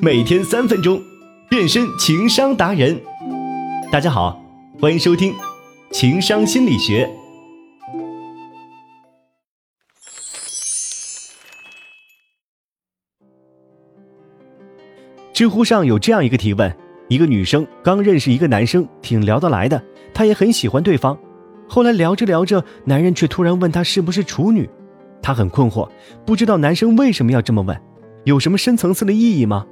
每天三分钟，变身情商达人。大家好，欢迎收听情商心理学。知乎上有这样一个提问：一个女生刚认识一个男生，挺聊得来的，她也很喜欢对方。后来聊着聊着，男人却突然问她是不是处女。她很困惑，不知道男生为什么要这么问，有什么深层次的意义吗？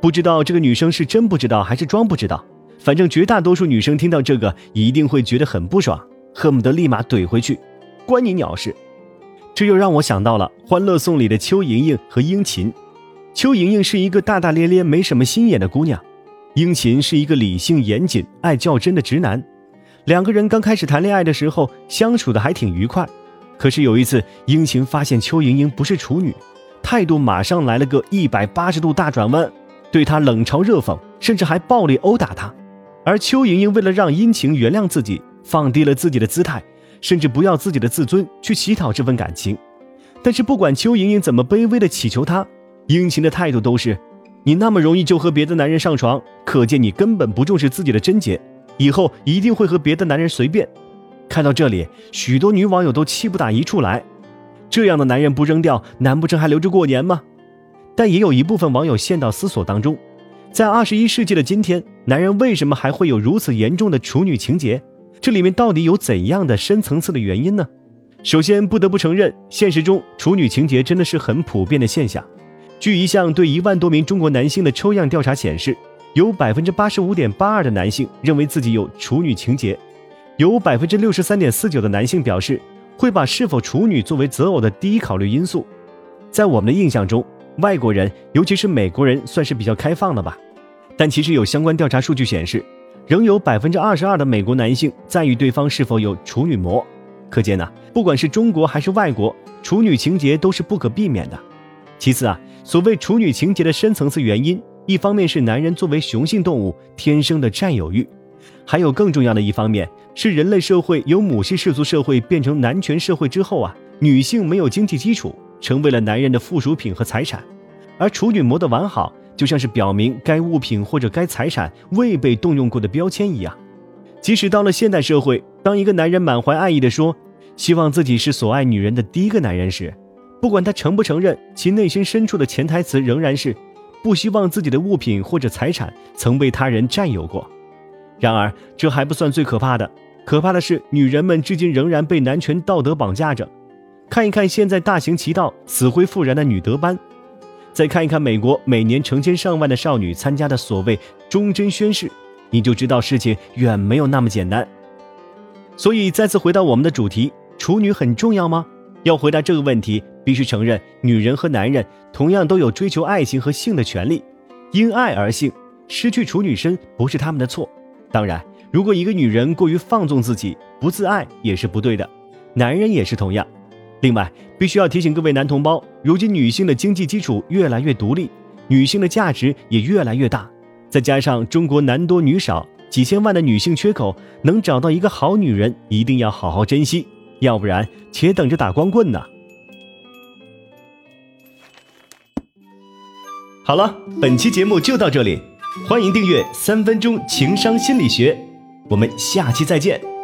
不知道这个女生是真不知道还是装不知道。反正绝大多数女生听到这个一定会觉得很不爽，恨不得立马怼回去，关你鸟事。这又让我想到了《欢乐颂》里的邱莹莹和殷勤。邱莹莹是一个大大咧咧、没什么心眼的姑娘，殷勤是一个理性严谨、爱较真的直男。两个人刚开始谈恋爱的时候，相处的还挺愉快。可是有一次，殷勤发现邱莹莹不是处女，态度马上来了个一百八十度大转弯，对她冷嘲热讽，甚至还暴力殴打她。而邱莹莹为了让殷勤原谅自己，放低了自己的姿态，甚至不要自己的自尊去乞讨这份感情。但是不管邱莹莹怎么卑微的乞求他，殷勤的态度都是：你那么容易就和别的男人上床，可见你根本不重视自己的贞洁，以后一定会和别的男人随便。看到这里，许多女网友都气不打一处来。这样的男人不扔掉，难不成还留着过年吗？但也有一部分网友陷到思索当中：在二十一世纪的今天，男人为什么还会有如此严重的处女情节？这里面到底有怎样的深层次的原因呢？首先，不得不承认，现实中处女情节真的是很普遍的现象。据一项对一万多名中国男性的抽样调查显示，有百分之八十五点八二的男性认为自己有处女情节。有百分之六十三点四九的男性表示，会把是否处女作为择偶的第一考虑因素。在我们的印象中，外国人，尤其是美国人，算是比较开放的吧。但其实有相关调查数据显示，仍有百分之二十二的美国男性在意对方是否有处女膜。可见呢，不管是中国还是外国，处女情节都是不可避免的。其次啊，所谓处女情节的深层次原因，一方面是男人作为雄性动物天生的占有欲。还有更重要的一方面是，人类社会由母系氏族社会变成男权社会之后啊，女性没有经济基础，成为了男人的附属品和财产。而处女膜的完好，就像是表明该物品或者该财产未被动用过的标签一样。即使到了现代社会，当一个男人满怀爱意地说希望自己是所爱女人的第一个男人时，不管他承不承认，其内心深处的潜台词仍然是不希望自己的物品或者财产曾被他人占有过。然而，这还不算最可怕的，可怕的是，女人们至今仍然被男权道德绑架着。看一看现在大行其道、死灰复燃的女德班，再看一看美国每年成千上万的少女参加的所谓忠贞宣誓，你就知道事情远没有那么简单。所以，再次回到我们的主题，处女很重要吗？要回答这个问题，必须承认，女人和男人同样都有追求爱情和性的权利，因爱而性，失去处女身不是他们的错。当然，如果一个女人过于放纵自己，不自爱也是不对的，男人也是同样。另外，必须要提醒各位男同胞，如今女性的经济基础越来越独立，女性的价值也越来越大，再加上中国男多女少，几千万的女性缺口，能找到一个好女人，一定要好好珍惜，要不然且等着打光棍呢。好了，本期节目就到这里。欢迎订阅《三分钟情商心理学》，我们下期再见。